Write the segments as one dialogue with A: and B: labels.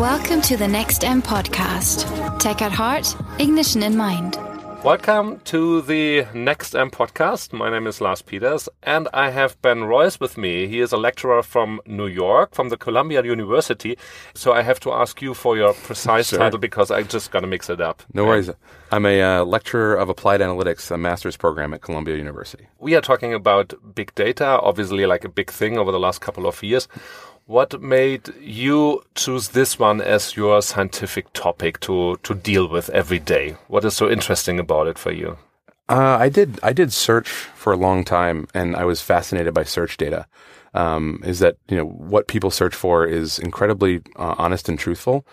A: Welcome to the NextM podcast. Tech at heart, ignition in mind.
B: Welcome to the NextM podcast. My name is Lars Peters and I have Ben Royce with me. He is a lecturer from New York, from the Columbia University. So I have to ask you for your precise
C: Sure.
B: title because I'm just going to mix it up.
C: No worries. I'm a uh, lecturer of applied analytics, a master's program at Columbia University.
B: We are talking about big data, obviously like a big thing over the last couple of years. What made you choose this one as your scientific topic to, to deal with every day? What is so interesting about it for you?
C: Uh, I did I did search for a long time, and I was fascinated by search data. Um, is that you know what people search for is incredibly uh, honest and truthful.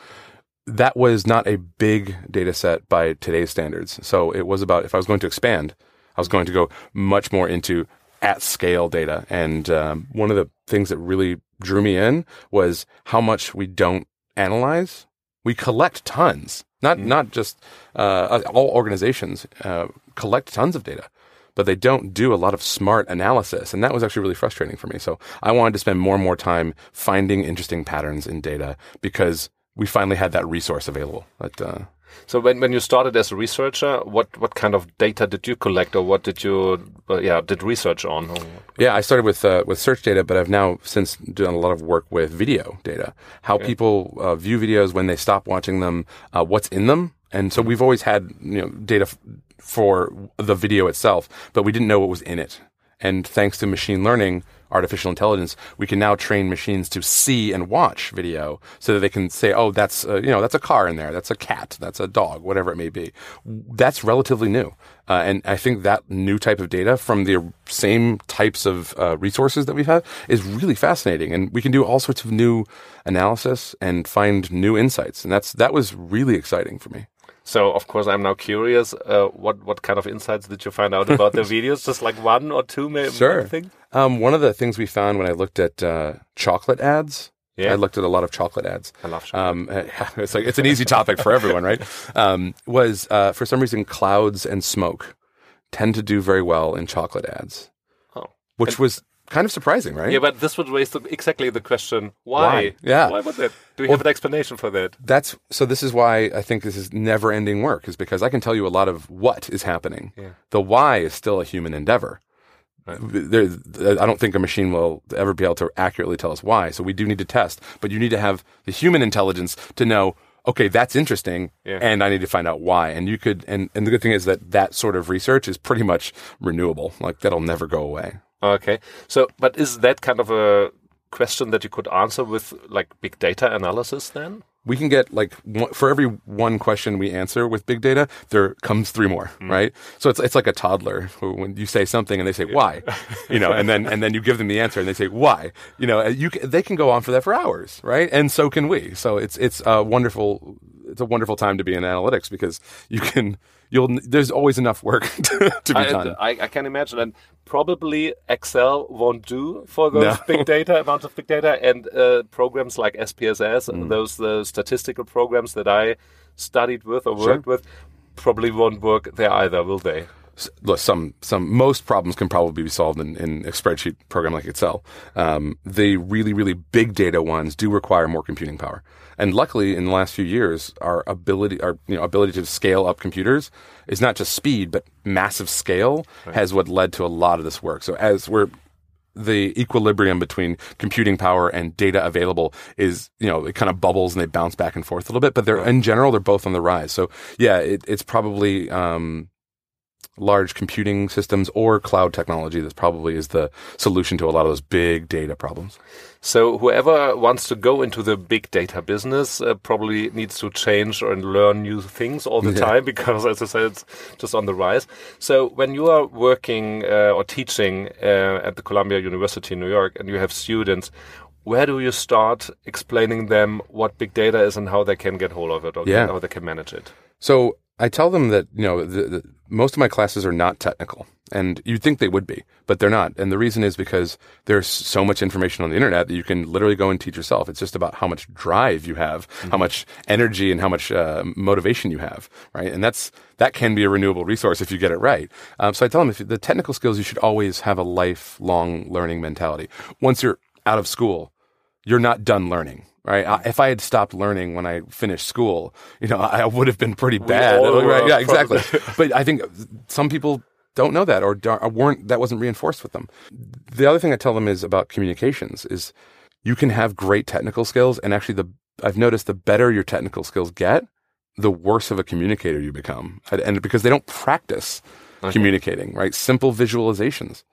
C: That was not a big data set by today's standards. So it was about if I was going to expand, I was going to go much more into at scale data. And um, one of the things that really drew me in was how much we don't analyze. We collect tons, not not just uh, all organizations uh, collect tons of data, but they don't do a lot of smart analysis, and that was actually really frustrating for me. So I wanted to spend more and more time finding interesting patterns in data because we finally had that resource available. Uh,
B: So when, when you started as a researcher, what, what kind of data did you collect or what did you, uh, yeah, did research on?
C: Yeah, I started with uh, with search data, but I've now since done a lot of work with video data. How people uh, view videos when they stop watching them, uh, what's in them, and so we've always had you know data f- for the video itself, but we didn't know what was in it. And thanks to machine learning, artificial intelligence, we can now train machines to see and watch video so that they can say, "Oh, that's uh, you know that's a car in there, that's a cat, that's a dog, whatever it may be." That's relatively new, uh, and I think that new type of data from the same types of uh, resources that we've had is really fascinating, and we can do all sorts of new analysis and find new insights, and that's that was really exciting for me.
B: So of course I'm now curious, uh, what, what kind of insights did you find out about the videos? Just like one or two maybe?
C: Sure.
B: Thing?
C: Um, one of the things we found when I looked at uh, chocolate ads,
B: Yeah.
C: I looked at a lot of chocolate ads.
B: I love chocolate.
C: Um, it's like it's an easy topic for everyone, right? Um, was uh, for some reason clouds and smoke tend to do very well in chocolate ads,
B: Oh.
C: which was kind of surprising, right?
B: Yeah, but this would raise the, exactly the question, why?
C: Why? Yeah.
B: Why would that? Do you have an explanation for that?
C: That's so. This is why I think this is never-ending work, is because I can tell you a lot of what is happening.
B: Yeah.
C: The why is still a human endeavor. There, I don't think a machine will ever be able to accurately tell us why. So we do need to test, but you need to have the human intelligence to know. Okay, that's interesting,
B: Yeah.
C: and I need to find out why. And you could, and, and the good thing is that that sort of research is pretty much renewable. Like that'll never go away.
B: Okay. So, but is that kind of a question that you could answer with like big data analysis then?
C: we can get like one, for every one question we answer with big data, there comes three more, mm. right? So it's it's like a toddler who, when you say something and they say why, you know, and then and then you give them the answer and they say why, you know, you they can go on for that for hours, right? And so can we. So it's it's a wonderful it's a wonderful time to be in analytics because you can you'll there's always enough work to, to be
B: I,
C: done.
B: I, I can imagine, and probably Excel won't do for those
C: No.
B: big data amounts of big data, and uh, programs like SPSS,
C: Mm.
B: those the statistical programs that I studied with or
C: Sure.
B: worked with, probably won't work there either, will they?
C: Some some most problems can probably be solved in, in a spreadsheet program like Excel. Um, the really really big data ones do require more computing power, and luckily in the last few years, our ability our you know ability to scale up computers is not just speed but massive scale has what led to a lot of this work. So as we're the equilibrium between computing power and data available is, you know, it kind of bubbles and they bounce back and forth a little bit, but they're in general, they're both on the rise. So yeah, it, it's probably, um, large computing systems or cloud technology that probably is the solution to a lot of those big data problems.
B: So whoever wants to go into the big data business uh, probably needs to change and learn new things all the
C: Yeah.
B: time because, as I said, it's just on the rise. So when you are working uh, or teaching uh, at the Columbia University in New York and you have students, where do you start explaining them what big data is and how they can get hold of it or
C: Yeah.
B: how they can manage it?
C: So I tell them that, you know, the, the, most of my classes are not technical. And you'd think they would be, but they're not. And the reason is because there's so much information on the internet that you can literally go and teach yourself. It's just about how much drive you have, how much energy and how much uh, motivation you have, right? And that's, that can be a renewable resource if you get it right. Um, so I tell them if the technical skills, you should always have a lifelong learning mentality. Once you're out of school, you're not done learning. Right. I, if I had stopped learning when I finished school, you know, I would have been pretty bad. Right? Yeah, exactly. but I think some people don't know that or or weren't that wasn't reinforced with them. The other thing I tell them is about communications is you can have great technical skills and actually the I've noticed the better your technical skills get, the worse of a communicator you become. And- And because they don't practice communicating, right? Simple visualizations.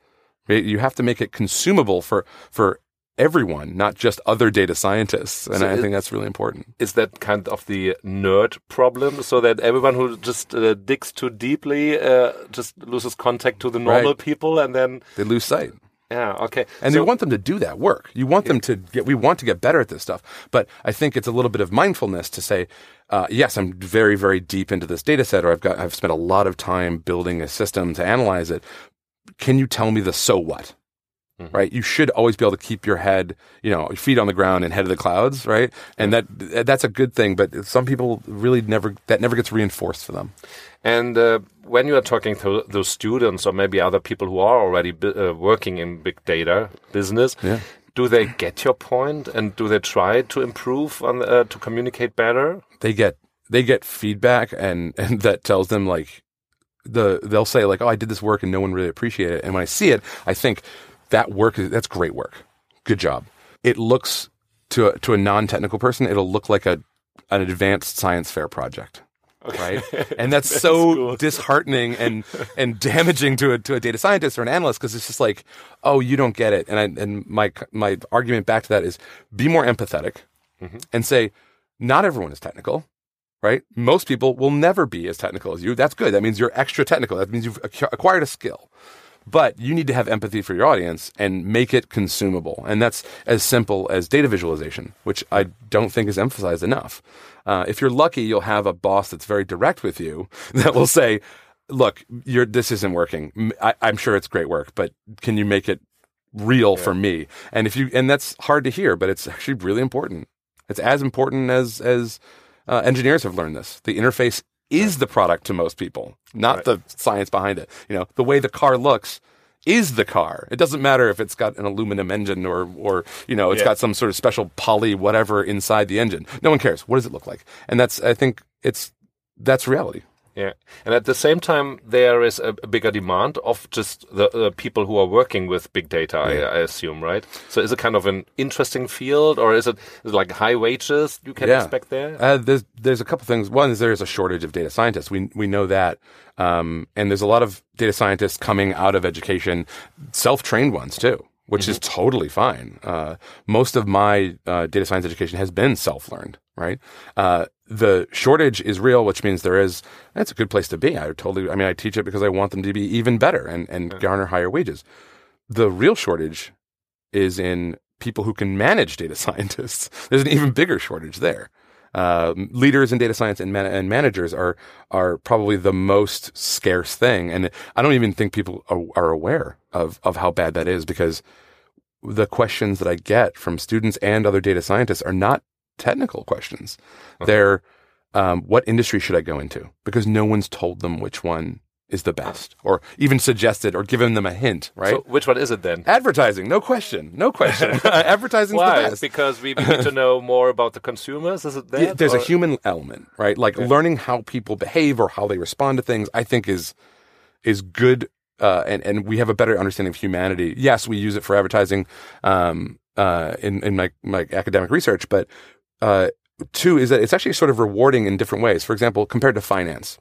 C: You have to make it consumable for for everyone, not just other data scientists. And
B: So
C: I think that's really important.
B: Is that kind of the nerd problem? So that everyone who just uh, digs too deeply uh, just loses contact to the normal
C: Right.
B: people, and then
C: They lose sight.
B: yeah, okay.
C: And
B: so,
C: you want them to do that work. You want them to get, we want to get better at this stuff. But I think it's a little bit of mindfulness to say, uh, yes, I'm very, very deep into this data set, or I've got, I've spent a lot of time building a system to analyze it. Can you tell me the so what? Right? You should always be able to keep your head, you know, feet on the ground and head of the clouds, right? And that, that's a good thing. But some people really never, that never gets reinforced for them.
B: And uh, when you are talking to those students or maybe other people who are already uh, working in big data business,
C: Yeah.
B: do they get your point and do they try to improve on uh, to communicate better?
C: they get they get feedback and and that tells them like the they'll say like oh I did this work and no one really appreciated it and when I see it I think that work is that's great work good job it looks to a, to a non-technical person it'll look like a an advanced science fair project right and that's, so
B: cool.
C: disheartening and and damaging to a to a data scientist or an analyst because it's just like oh you don't get it and I and my my argument back to that is be more empathetic mm-hmm. and say not everyone is technical right? Most people will never be as technical as you. That's good. That means you're extra technical. That means you've acqu- acquired a skill. But you need to have empathy for your audience and make it consumable. And that's as simple as data visualization, which I don't think is emphasized enough. Uh, if you're lucky, you'll have a boss that's very direct with you that will say, look, you're, this isn't working. I'm sure it's great work, but can you make it real for me? And if you, and that's hard to hear, but it's actually really important. It's as important as, as, uh, engineers have learned this. The interface is the product to most people, not
B: Right.
C: the science behind it. You know, the way the car looks is the car. It doesn't matter if it's got an aluminum engine or, or you know, it's
B: Yeah.
C: got some sort of special poly whatever inside the engine. No one cares. What does it look like? And that's, I think, it's that's reality.
B: Yeah, and at the same time, there is a, a bigger demand of just the uh, people who are working with big data. I, I assume, right? So, is it kind of an interesting field, or is it, is it like high wages you can expect there?
C: Uh, there's there's a couple things. One is there is a shortage of data scientists. We we know that, um, and there's a lot of data scientists coming out of education, self trained ones too, which is totally fine. Uh, most of my uh, data science education has been self learned. Right. Uh, the shortage is real, which means there is. That's a good place to be. I totally. I mean, I teach it because I want them to be even better and and garner higher wages. The real shortage is in people who can manage data scientists. There's an even bigger shortage there. Uh, leaders in data science and, man- and managers are are probably the most scarce thing, and I don't even think people are, are aware of of how bad that is because the questions that I get from students and other data scientists are not technical questions. They're um, what industry should I go into? Because no one's told them which one is the best, or even suggested, or given them a hint. Right?
B: So, which one is it then?
C: Advertising, no question, no question. Advertising's the best.
B: Because we need to know more about the consumers. Is it that?
C: Yeah, there's a human element, right? Like learning how people behave or how they respond to things. I think is is good, uh, and and we have a better understanding of humanity. Yes, we use it for advertising, um, uh, in in my my academic research, but uh, two is that it's actually sort of rewarding in different ways. For example, compared to finance.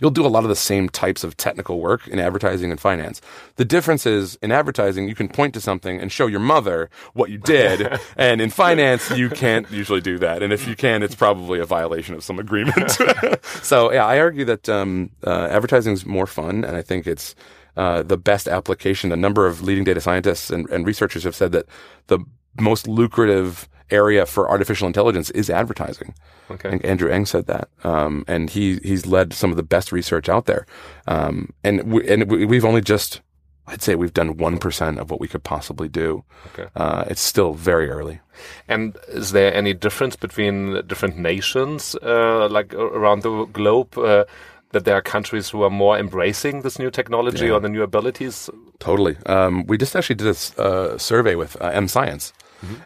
C: You'll do a lot of the same types of technical work in advertising and finance. The difference is in advertising, you can point to something and show your mother what you did. and in finance, you can't usually do that. And if you can, it's probably a violation of some agreement. so yeah, I argue that, um, uh, advertising is more fun. And I think it's, uh, the best application. A number of leading data scientists and, and researchers have said that the most lucrative area for artificial intelligence is advertising.
B: Okay.
C: Think Andrew Ng said that, um, and he he's led some of the best research out there. Um, and we, and we, we've only just, I'd say, we've done one percent of what we could possibly do.
B: Okay.
C: Uh, it's still very early.
B: And is there any difference between different nations, uh, like around the globe? Uh, that there are countries who are more embracing this new technology
C: Yeah.
B: or the new abilities.
C: Totally. Um, we just actually did a uh, survey with uh, M Science,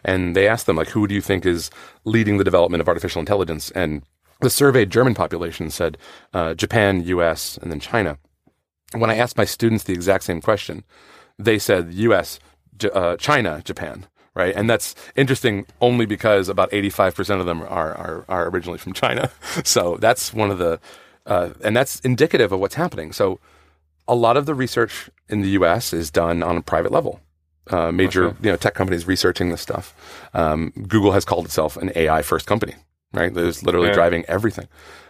C: And they asked them, like, who do you think is leading the development of artificial intelligence? And the surveyed German population said uh, Japan, US, and then China. When I asked my students the exact same question, they said US, J- uh, China, Japan. Right, and that's interesting only because about eighty-five percent of them are, are are originally from China. So that's one of the, uh, and that's indicative of what's happening. So a lot of the research in the U.S. is done on a private level. Uh, major
B: Okay.
C: you know tech companies researching this stuff. Um, Google has called itself an AI first company, right? That is literally
B: Yeah.
C: driving everything.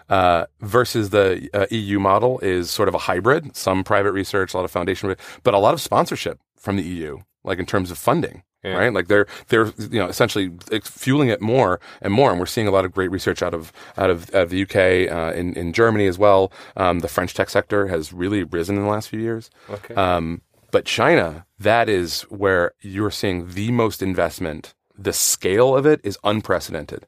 C: Uh, versus the uh, EU model is sort of a hybrid. Some private research, a lot of foundation, but a lot of sponsorship from the EU, like in terms of funding.
B: Yeah.
C: Right, like they're they're you know essentially fueling it more and more, and we're seeing a lot of great research out of out of, out of the UK, uh, in in Germany as well. Um, the French tech sector has really risen in the last few years.
B: Okay.
C: Um, but China, that is where you're seeing the most investment. The scale of it is unprecedented,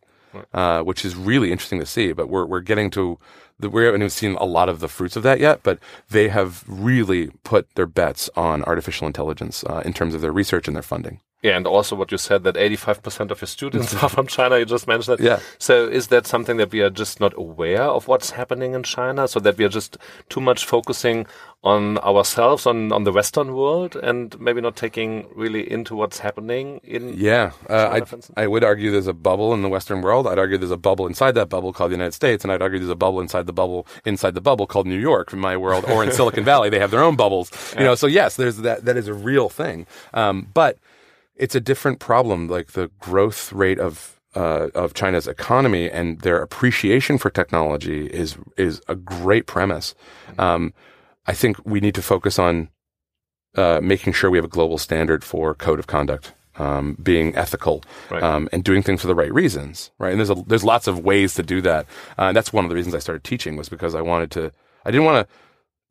C: uh, which is really interesting to see. But we're we're getting to the, we haven't even seen a lot of the fruits of that yet. But they have really put their bets on artificial intelligence uh, in terms of their research and their funding.
B: Yeah, and also what you said that 85% of your students are from China. You just mentioned that.
C: Yeah.
B: So is that something that we are just not aware of what's happening in China? So that we are just too much focusing on ourselves, on, on the Western world, and maybe not taking really into what's happening in.
C: Yeah, uh, I. I would argue there's a bubble in the Western world. I'd argue there's a bubble inside that bubble called the United States, and I'd argue there's a bubble inside the bubble inside the bubble called New York in my world, or in Silicon Valley. They have their own bubbles, you know. So yes, there's that. That is a real thing, um, but it's a different problem. Like the growth rate of uh, of China's economy and their appreciation for technology is is a great premise. Um, I think we need to focus on uh, making sure we have a global standard for code of conduct, um, being ethical,
B: Right.
C: um, and doing things for the right reasons. Right, and there's a, there's lots of ways to do that. Uh, and that's one of the reasons I started teaching was because I wanted to. I didn't want to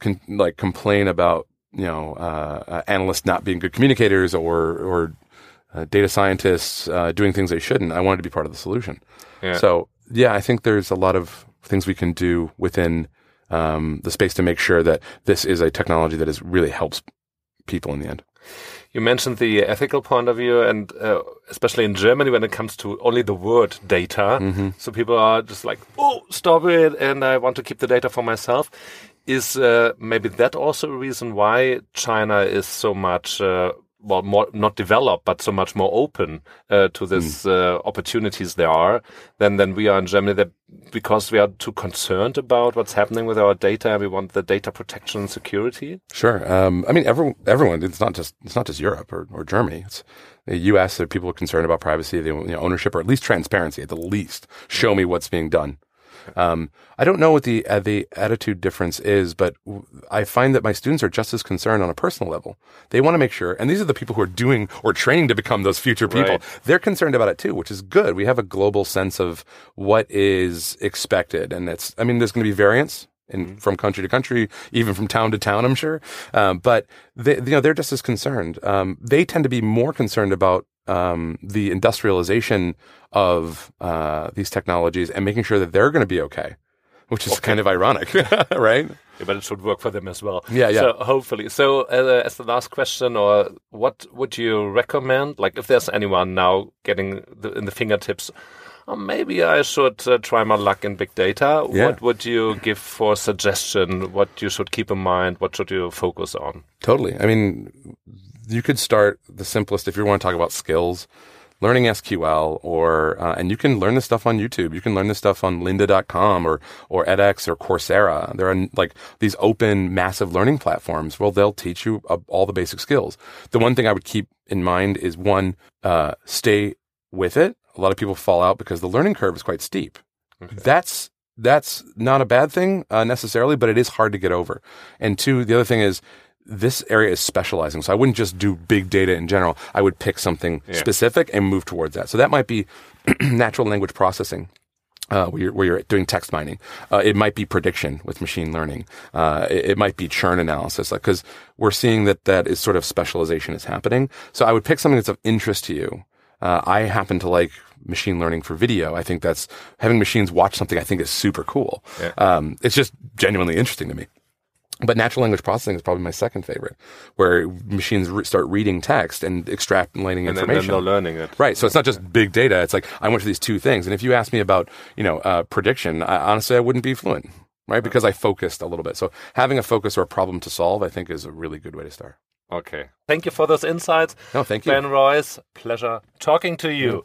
C: con- like complain about you know uh, uh, analysts not being good communicators or or uh, data scientists uh, doing things they shouldn't. I wanted to be part of the solution.
B: Yeah.
C: So yeah, I think there's a lot of things we can do within um, the space to make sure that this is a technology that is really helps people in the end.
B: You mentioned the ethical point of view, and uh, especially in Germany, when it comes to only the word data,
C: Mm-hmm.
B: so people are just like, "Oh, stop it!" and I want to keep the data for myself. Is uh, maybe that also a reason why China is so much uh, well, more not developed, but so much more open uh, to this uh, opportunities there are than than we are in Germany? That because we are too concerned about what's happening with our data, and we want the data protection and security.
C: Sure. Um, I mean, everyone, everyone. It's not just it's not just Europe or, or Germany. It's the U.S. There are people concerned about privacy, they, you know, ownership, or at least transparency. At the least, show me what's being done. Um, I don't know what the uh, the attitude difference is, but w- I find that my students are just as concerned on a personal level. They want to make sure, and these are the people who are doing or training to become those future people.
B: Right.
C: They're concerned about it too, which is good. We have a global sense of what is expected, and it's. I mean, there's going to be variance in from country to country, even from town to town. I'm sure, um, but they, you know, they're just as concerned. Um, they tend to be more concerned about um, the industrialization of uh, these technologies and making sure that they're going to be okay, which is kind of ironic, right?
B: Yeah, but it should work for them as well.
C: Yeah, yeah.
B: So hopefully. So uh, as the last question, or what would you recommend? Like, if there's anyone now getting the, in the fingertips, oh, maybe I should uh, try my luck in big data.
C: Yeah.
B: What would you give for suggestion? What you should keep in mind? What should you focus on?
C: Totally. I mean, you could start the simplest if you want to talk about skills, learning SQL, or uh, and you can learn this stuff on YouTube. You can learn this stuff on Lynda.com or or edX or Coursera. There are like these open, massive learning platforms. Well, they'll teach you uh, all the basic skills. The one thing I would keep in mind is one, uh, stay with it. A lot of people fall out because the learning curve is quite steep. That's that's not a bad thing uh, necessarily, but it is hard to get over. And two, the other thing is this area is specializing. So I wouldn't just do big data in general. I would pick something specific and move towards that. So that might be natural language processing. Uh, where, you're, where you're doing text mining, uh, it might be prediction with machine learning. Uh, it, it might be churn analysis, because we're seeing that that is sort of specialization is happening. So I would pick something that's of interest to you. Uh, I happen to like machine learning for video. I think that's having machines watch something. I think is super cool. Um, it's just genuinely interesting to me. But natural language processing is probably my second favorite, where machines re- start reading text and extrapolating
B: and
C: information.
B: then they're learning it.
C: Right. So it's not just big data. It's like I went for these two things. And if you ask me about, you know, uh, prediction, I, honestly, I wouldn't be fluent, right? Because I focused a little bit. So having a focus or a problem to solve, I think, is a really good way to start.
B: Okay. Thank you for those insights.
C: No, thank you.
B: Ben Royce, pleasure talking to you.